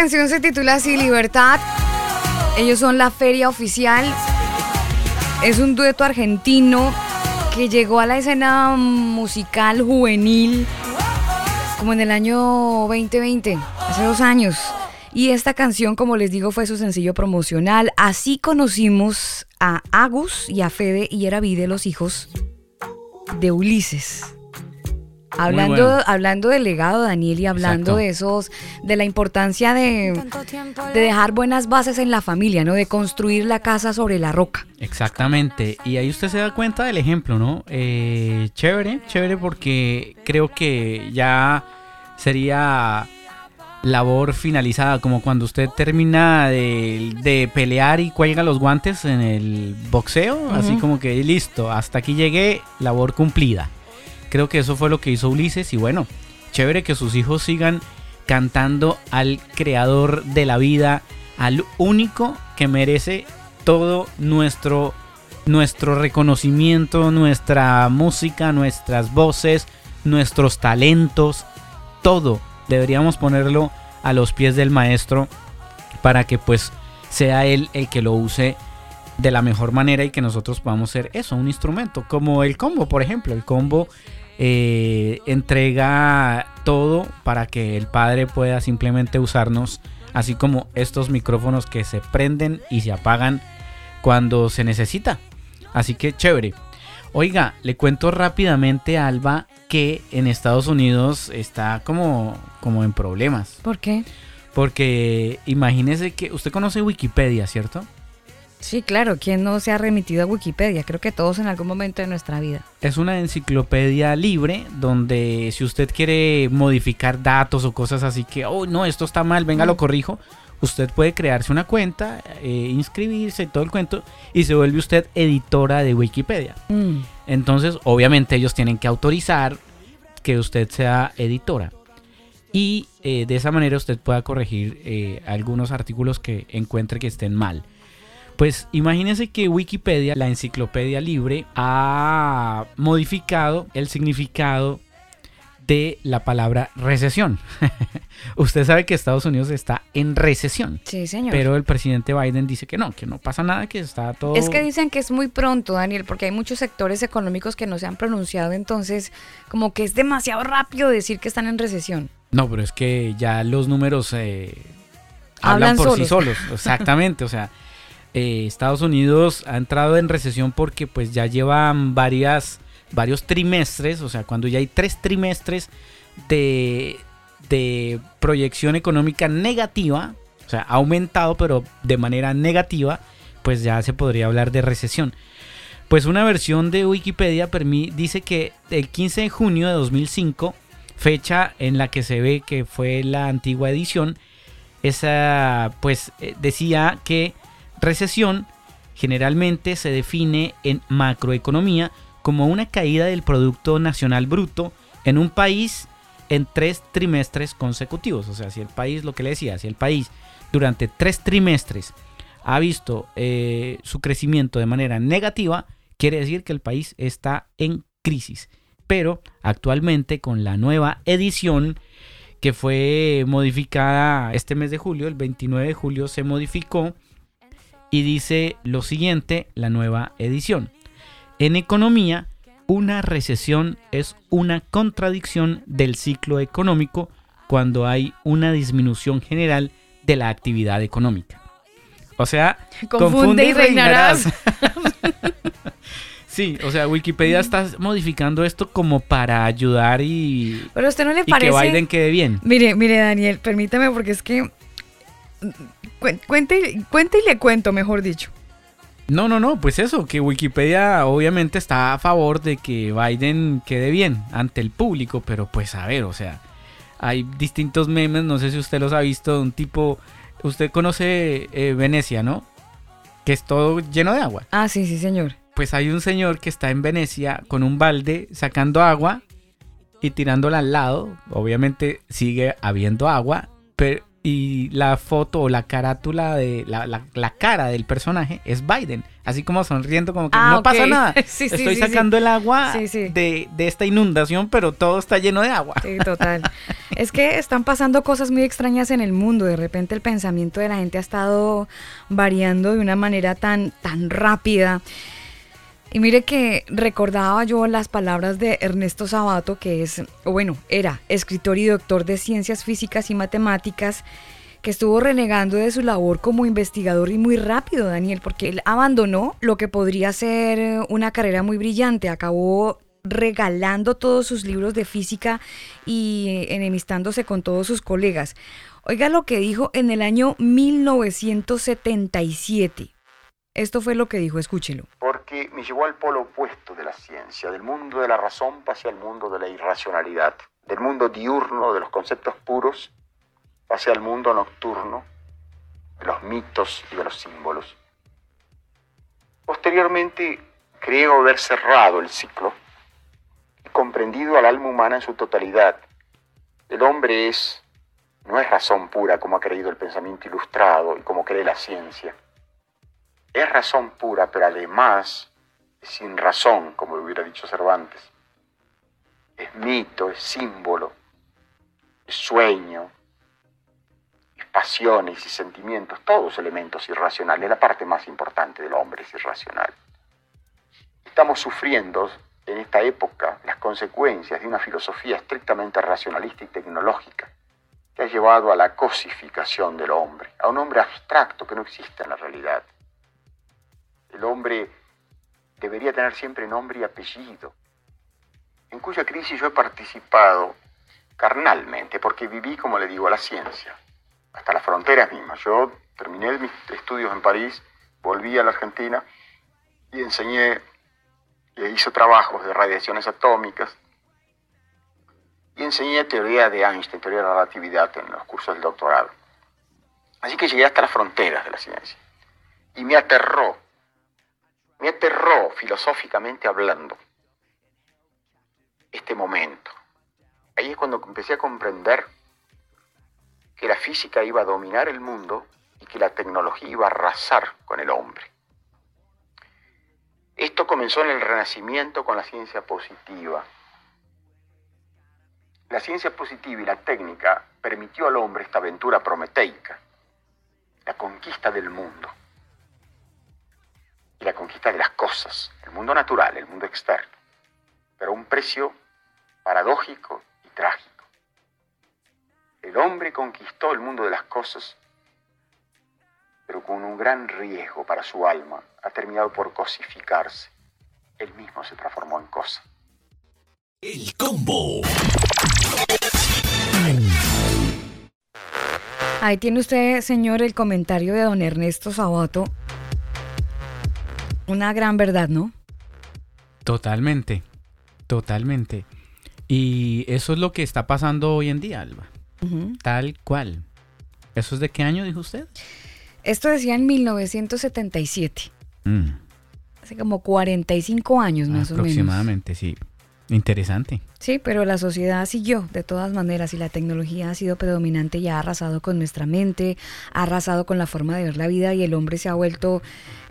canción se titula así Libertad. Ellos son la feria oficial. Es un dueto argentino que llegó a la escena musical juvenil como en el año 2020, hace dos años. Y esta canción, como les digo, fue su sencillo promocional. Así conocimos a Agus y a Fede y Eravide, los hijos de Ulises. Hablando, bueno. hablando del legado, Daniel, y hablando Exacto. de esos, de la importancia de, de dejar buenas bases en la familia, ¿no? De construir la casa sobre la roca. Exactamente. Y ahí usted se da cuenta del ejemplo, ¿no? Eh, chévere, chévere porque creo que ya sería labor finalizada, como cuando usted termina de, de pelear y cuelga los guantes en el boxeo, así como que listo, hasta aquí llegué, labor cumplida. Creo que eso fue lo que hizo Ulises y bueno, chévere que sus hijos sigan cantando al creador de la vida, al único que merece todo nuestro nuestro reconocimiento, nuestra música, nuestras voces, nuestros talentos, todo. Deberíamos ponerlo a los pies del maestro para que pues sea él el que lo use de la mejor manera y que nosotros podamos ser eso, un instrumento, como el combo, por ejemplo, el combo eh, entrega todo para que el padre pueda simplemente usarnos, así como estos micrófonos que se prenden y se apagan cuando se necesita. Así que chévere. Oiga, le cuento rápidamente a Alba que en Estados Unidos está como, como en problemas. ¿Por qué? Porque imagínese que usted conoce Wikipedia, ¿cierto? Sí, claro, ¿quién no se ha remitido a Wikipedia? Creo que todos en algún momento de nuestra vida. Es una enciclopedia libre donde si usted quiere modificar datos o cosas así que, oh, no, esto está mal, venga, lo corrijo, usted puede crearse una cuenta, eh, inscribirse y todo el cuento y se vuelve usted editora de Wikipedia. Mm. Entonces, obviamente ellos tienen que autorizar que usted sea editora. Y eh, de esa manera usted pueda corregir eh, algunos artículos que encuentre que estén mal. Pues imagínense que Wikipedia, la enciclopedia libre, ha modificado el significado de la palabra recesión. (laughs) Usted sabe que Estados Unidos está en recesión. Sí, señor. Pero el presidente Biden dice que no, que no pasa nada, que está todo... Es que dicen que es muy pronto, Daniel, porque hay muchos sectores económicos que no se han pronunciado, entonces como que es demasiado rápido decir que están en recesión. No, pero es que ya los números eh, hablan, Hablan por sí solos. (laughs) Exactamente, o sea, eh, Estados Unidos ha entrado en recesión porque pues ya llevan varias, varios trimestres, o sea, cuando ya hay tres trimestres de, de proyección económica negativa, o sea, ha aumentado pero de manera negativa, pues ya se podría hablar de recesión. Pues una versión de Wikipedia dice que el 15 de junio de 2005, fecha en la que se ve que fue la antigua edición, esa pues eh, decía que recesión generalmente se define en macroeconomía como una caída del Producto Nacional Bruto en un país en tres trimestres consecutivos. O sea, si el país, lo que le decía, si el país durante tres trimestres ha visto eh, su crecimiento de manera negativa, quiere decir que el país está en crisis. Pero actualmente con la nueva edición que fue modificada este mes de julio, el 29 de julio se modificó y dice lo siguiente, la nueva edición. En economía, una recesión es una contradicción del ciclo económico cuando hay una disminución general de la actividad económica. O sea, (laughs) Confunde y reinarás. (laughs) sí, o sea, Wikipedia está modificando esto como para ayudar y, Pero a usted no le y que parece. Biden quede bien. Mire, mire, Daniel, permítame porque es que. Cuen- Cuente, y- cuente y le cuento, mejor dicho. No, no, no, pues eso, que Wikipedia obviamente está a favor de que Biden quede bien ante el público, pero pues a ver, o sea, hay distintos memes, no sé si usted los ha visto, de un tipo, usted conoce eh, Venecia, ¿no? Que es todo lleno de agua. Ah, sí, sí, señor. Pues hay un señor que está en Venecia con un balde sacando agua y tirándola al lado, obviamente sigue habiendo agua, pero... Y la foto o la carátula de la, la- la cara del personaje es Biden, así como sonriendo, como que Ah, no pasa nada. (laughs) Sí, sí, Estoy sí, sacando el agua. De, de esta inundación, pero todo está lleno de agua. Sí, total. (laughs) es que están pasando cosas muy extrañas en el mundo. De repente el pensamiento de la gente ha estado variando de una manera tan, tan rápida. Y mire que recordaba yo las palabras de Ernesto Sabato, que es, bueno, era escritor y doctor de ciencias físicas y matemáticas, que estuvo renegando de su labor como investigador y muy rápido, Daniel, porque él abandonó lo que podría ser una carrera muy brillante, acabó regalando todos sus libros de física y enemistándose con todos sus colegas. Oiga lo que dijo en el año 1977. Esto fue lo que dijo, escúchelo. Me llevó al polo opuesto de la ciencia, del mundo de la razón hacia el mundo de la irracionalidad, del mundo diurno de los conceptos puros hacia el mundo nocturno de los mitos y de los símbolos. Posteriormente, creo haber cerrado el ciclo y comprendido al alma humana en su totalidad. El hombre es, no es razón pura como ha creído el pensamiento ilustrado y como cree la ciencia es razón pura, pero además es sin razón, como hubiera dicho Cervantes. Es mito, es símbolo, es sueño, es pasiones y sentimientos, todos elementos irracionales. La parte más importante del hombre es irracional. Estamos sufriendo en esta época las consecuencias de una filosofía estrictamente racionalista y tecnológica que ha llevado a la cosificación del hombre, a un hombre abstracto que no existe en la realidad. El hombre debería tener siempre nombre y apellido, en cuya crisis yo he participado carnalmente, porque viví, como le digo, a la ciencia, hasta las fronteras mismas. Yo terminé mis estudios en París, volví a la Argentina y enseñé e hice trabajos de radiaciones atómicas y enseñé teoría de Einstein, teoría de la relatividad en los cursos del doctorado. Así que llegué hasta las fronteras de la ciencia y me aterró me aterró filosóficamente hablando este momento. Ahí es cuando empecé a comprender que la física iba a dominar el mundo y que la tecnología iba a arrasar con el hombre. Esto comenzó en el Renacimiento con la ciencia positiva. La ciencia positiva y la técnica permitió al hombre esta aventura prometeica, la conquista del mundo y la conquista de las cosas, el mundo natural, el mundo externo, pero a un precio paradójico y trágico. El hombre conquistó el mundo de las cosas, pero con un gran riesgo para su alma, ha terminado por cosificarse. Él mismo se transformó en cosa. El combo. Ahí tiene usted, señor, el comentario de don Ernesto Sabato. Una gran verdad, ¿no? Totalmente, totalmente. Y eso es lo que está pasando hoy en día, Alba. Tal cual. ¿Eso es de qué año dijo usted? Esto decía en 1977. Mm, Hace como 45 años más o menos. aproximadamente, sí. Interesante. Sí, pero la sociedad siguió de todas maneras y la tecnología ha sido predominante y ha arrasado con nuestra mente, ha arrasado con la forma de ver la vida y el hombre se ha vuelto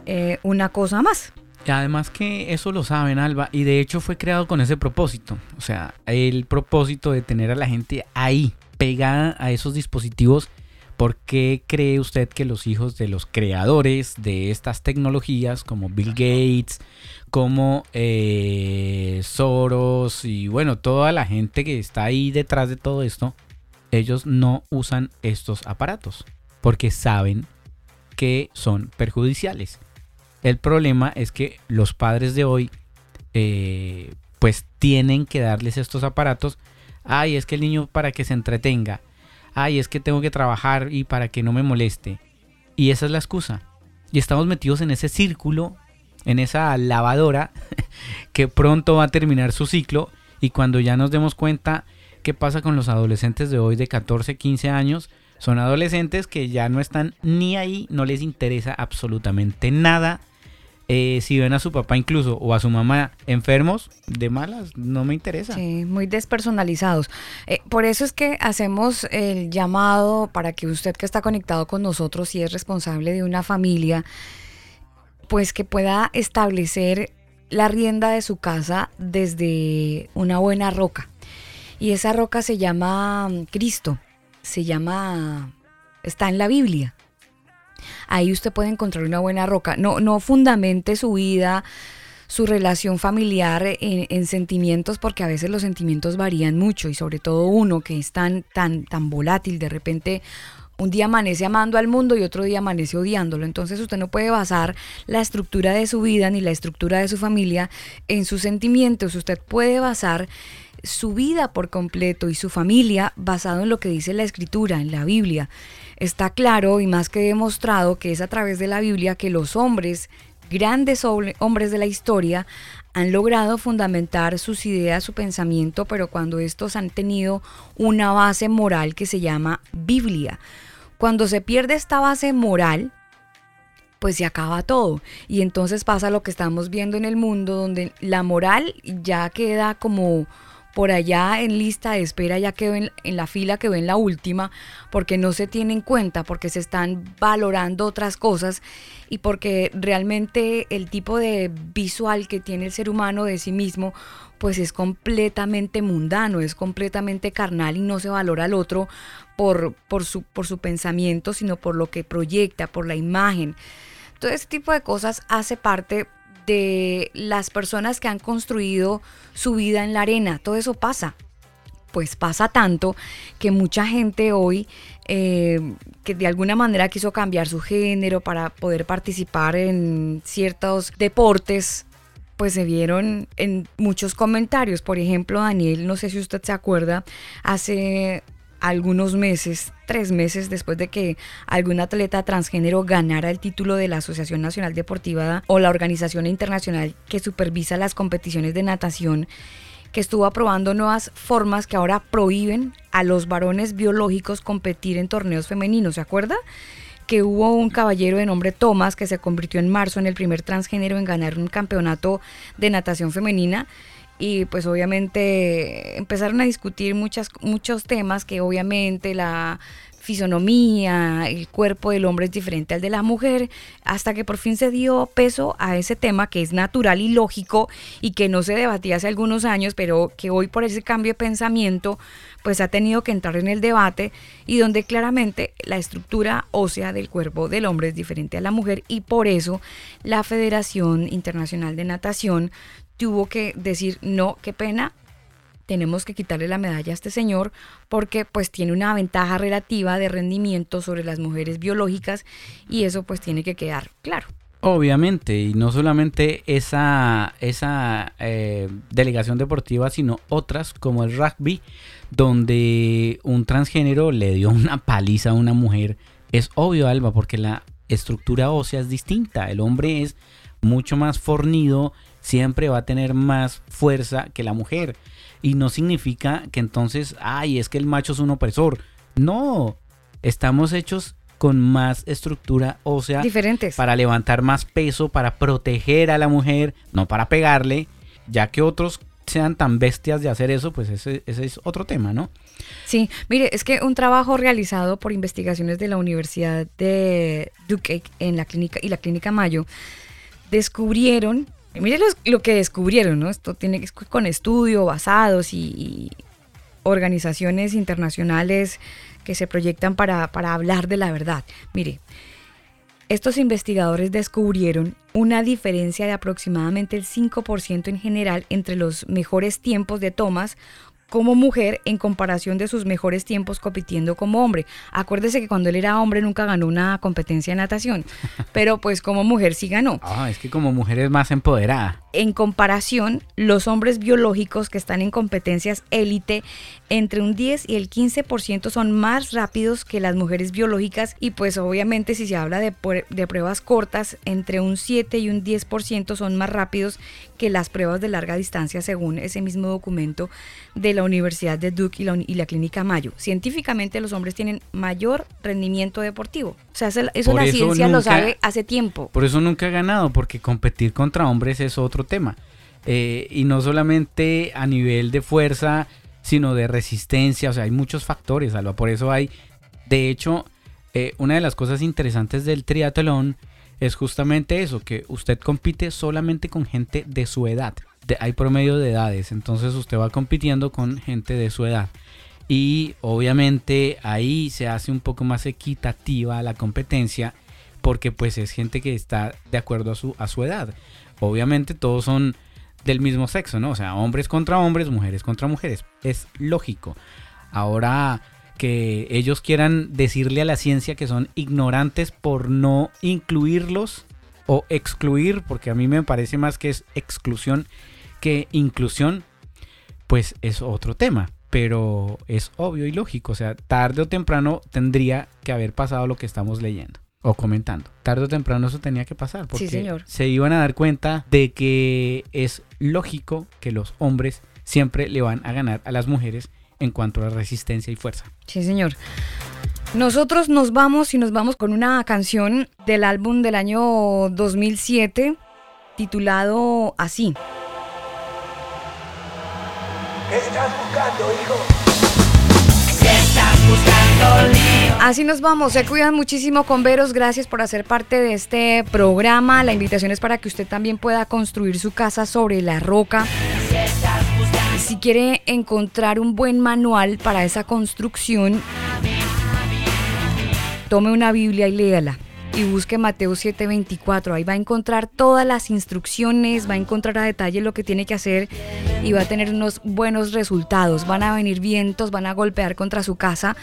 eh, una cosa más. Además que eso lo saben, Alba, y de hecho fue creado con ese propósito. O sea, el propósito de tener a la gente ahí, pegada a esos dispositivos, ¿por qué cree usted que los hijos de los creadores de estas tecnologías, como Bill Gates, como eh, Soros y bueno, toda la gente que está ahí detrás de todo esto, ellos no usan estos aparatos? Porque saben que son perjudiciales. El problema es que los padres de hoy eh, pues tienen que darles estos aparatos. Ay, es que el niño para que se entretenga. Ay, es que tengo que trabajar y para que no me moleste. Y esa es la excusa. Y estamos metidos en ese círculo, en esa lavadora (laughs) que pronto va a terminar su ciclo y cuando ya nos demos cuenta qué pasa con los adolescentes de hoy de 14, 15 años, son adolescentes que ya no están ni ahí, no les interesa absolutamente nada. Eh, si ven a su papá incluso o a su mamá enfermos, de malas, no me interesa. Sí, muy despersonalizados. Eh, por eso es que hacemos el llamado para que usted que está conectado con nosotros y es responsable de una familia, pues que pueda establecer la rienda de su casa desde una buena roca. Y esa roca se llama mm, Cristo, se llama, está en la Biblia. Ahí usted puede encontrar una buena roca. No, no fundamente su vida, su relación familiar en, en sentimientos, porque a veces los sentimientos varían mucho y sobre todo uno que es tan, tan, tan volátil, de repente un día amanece amando al mundo y otro día amanece odiándolo. Entonces usted no puede basar la estructura de su vida ni la estructura de su familia en sus sentimientos. Usted puede basar su vida por completo y su familia basado en lo que dice la escritura, en la Biblia. Está claro y más que demostrado que es a través de la Biblia que los hombres, grandes hombre- hombres de la historia, han logrado fundamentar sus ideas, su pensamiento, pero cuando estos han tenido una base moral que se llama Biblia. Cuando se pierde esta base moral, pues se acaba todo. Y entonces pasa lo que estamos viendo en el mundo, donde la moral ya queda como por allá en lista de espera, ya quedó en, en la fila, quedó en la última, porque no se tiene en cuenta, porque se están valorando otras cosas y porque realmente el tipo de visual que tiene el ser humano de sí mismo, pues es completamente mundano, es completamente carnal y no se valora al otro por, por, su, por su pensamiento, sino por lo que proyecta, por la imagen. Todo ese tipo de cosas hace parte de las personas que han construido su vida en la arena. Todo eso pasa. Pues pasa tanto que mucha gente hoy eh, que de alguna manera quiso cambiar su género para poder participar en ciertos deportes, pues se vieron en muchos comentarios. Por ejemplo, Daniel, no sé si usted se acuerda, hace algunos meses, tres meses después de que algún atleta transgénero ganara el título de la Asociación Nacional Deportiva o la organización internacional que supervisa las competiciones de natación, que estuvo aprobando nuevas formas que ahora prohíben a los varones biológicos competir en torneos femeninos, ¿se acuerda? que hubo un caballero de nombre Thomas que se convirtió en marzo en el primer transgénero en ganar un campeonato de natación femenina y pues obviamente empezaron a discutir muchas, muchos temas que obviamente la fisonomía, el cuerpo del hombre es diferente al de la mujer, hasta que por fin se dio peso a ese tema que es natural y lógico y que no se debatía hace algunos años, pero que hoy por ese cambio de pensamiento pues ha tenido que entrar en el debate y donde claramente la estructura ósea del cuerpo del hombre es diferente a la mujer y por eso la Federación Internacional de Natación tuvo que decir, no, qué pena, tenemos que quitarle la medalla a este señor porque pues tiene una ventaja relativa de rendimiento sobre las mujeres biológicas y eso pues tiene que quedar claro. Obviamente, y no solamente esa, esa eh, delegación deportiva, sino otras como el rugby, donde un transgénero le dio una paliza a una mujer. Es obvio, Alba, porque la estructura ósea es distinta. El hombre es mucho más fornido, siempre va a tener más fuerza que la mujer. Y no significa que entonces, ay, es que el macho es un opresor. No, estamos hechos con más estructura ósea. Diferentes. Para levantar más peso, para proteger a la mujer, no para pegarle. Ya que otros sean tan bestias de hacer eso, pues ese, ese es otro tema, ¿no? Sí, mire, es que un trabajo realizado por investigaciones de la Universidad de Duke en la clínica y la clínica Mayo descubrieron, mire lo que descubrieron, ¿no? Esto tiene que con estudio, basados y, y organizaciones internacionales que se proyectan para, para hablar de la verdad. Mire, estos investigadores descubrieron una diferencia de aproximadamente el 5% en general entre los mejores tiempos de tomas como mujer en comparación de sus mejores tiempos compitiendo como hombre. Acuérdese que cuando él era hombre nunca ganó una competencia de natación, (laughs) pero pues como mujer sí ganó. Ah, es que como mujer es más empoderada. En comparación, los hombres biológicos que están en competencias élite, entre un 10 y el 15% son más rápidos que las mujeres biológicas y pues obviamente si se habla de, de pruebas cortas, entre un 7 y un 10% son más rápidos que las pruebas de larga distancia según ese mismo documento de la Universidad de Duke y la, uni- y la Clínica Mayo. Científicamente los hombres tienen mayor rendimiento deportivo. O sea, eso, la eso ciencia lo sabe hace tiempo. Por eso nunca ha ganado, porque competir contra hombres es otro tema. Eh, y no solamente a nivel de fuerza, sino de resistencia. O sea, hay muchos factores, Alba. Por eso hay, de hecho, eh, una de las cosas interesantes del triatlón es justamente eso, que usted compite solamente con gente de su edad. De- hay promedio de edades, entonces usted va compitiendo con gente de su edad. Y obviamente ahí se hace un poco más equitativa la competencia porque pues es gente que está de acuerdo a su, a su edad. Obviamente todos son del mismo sexo, ¿no? O sea, hombres contra hombres, mujeres contra mujeres. Es lógico. Ahora que ellos quieran decirle a la ciencia que son ignorantes por no incluirlos o excluir, porque a mí me parece más que es exclusión que inclusión, pues es otro tema. Pero es obvio y lógico, o sea, tarde o temprano tendría que haber pasado lo que estamos leyendo o comentando. Tarde o temprano eso tenía que pasar, porque señor. se iban a dar cuenta de que es lógico que los hombres siempre le van a ganar a las mujeres en cuanto a resistencia y fuerza. Sí, señor. Nosotros nos vamos y nos vamos con una canción del álbum del año 2007 titulado así. ¿Qué estás buscando, hijo? Así nos vamos, se cuidan muchísimo con Veros, gracias por hacer parte de este programa. La invitación es para que usted también pueda construir su casa sobre la roca. Si quiere encontrar un buen manual para esa construcción, tome una Biblia y léala. Y busque Mateo 7:24. Ahí va a encontrar todas las instrucciones, va a encontrar a detalle lo que tiene que hacer y va a tener unos buenos resultados. Van a venir vientos, van a golpear contra su casa,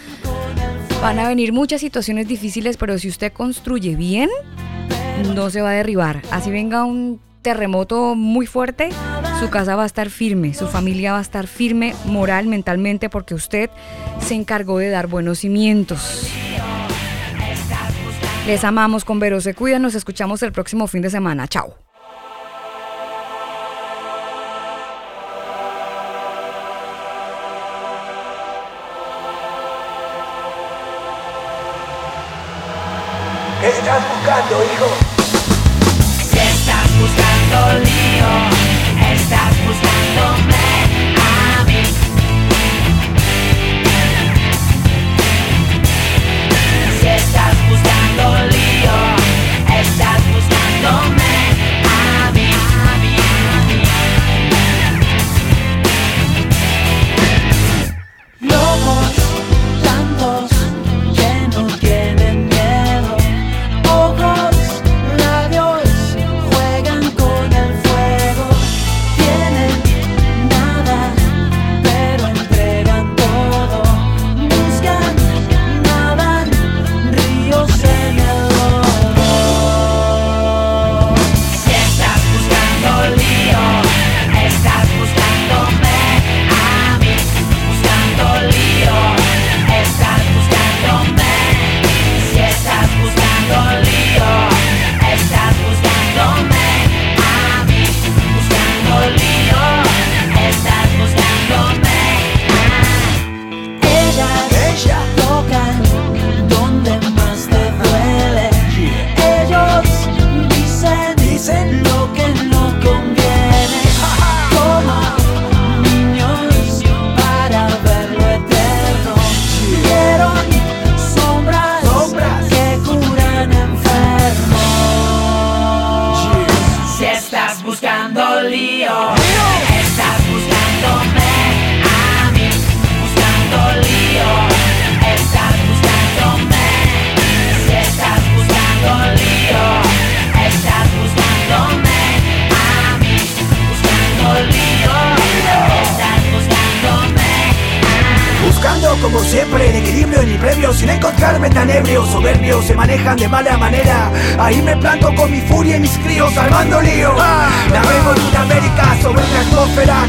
van a venir muchas situaciones difíciles, pero si usted construye bien, no se va a derribar. Así venga un terremoto muy fuerte, su casa va a estar firme, su familia va a estar firme moral, mentalmente, porque usted se encargó de dar buenos cimientos. Les amamos con Vero, se cuidan, nos escuchamos el próximo fin de semana. Chao. ¿Qué estás buscando, hijo?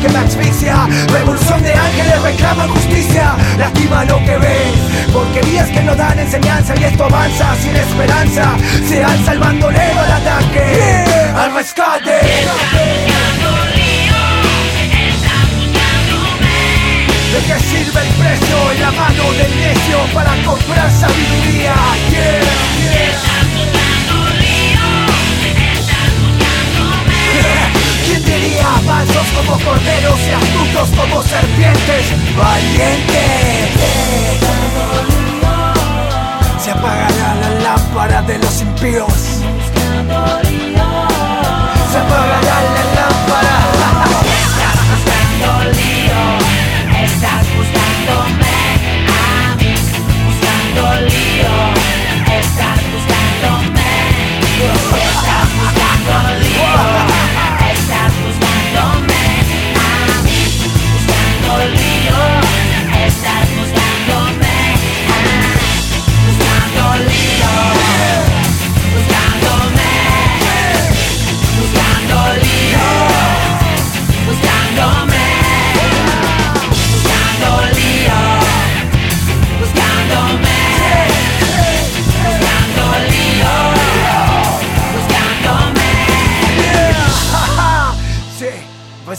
Que me asfixia. Revolución de ángeles reclaman justicia. Lastima lo que ves Porquerías que no dan enseñanza y esto avanza sin esperanza. Se alza el bandolero al ataque Al rescate. ¿De qué sirve el precio en la mano del necio para comprar sabiduría? ¿Quién diría mansos como corderos y astutos como serpientes? ¡Valientes! Se apagará la lámpara de los impíos. Se apagará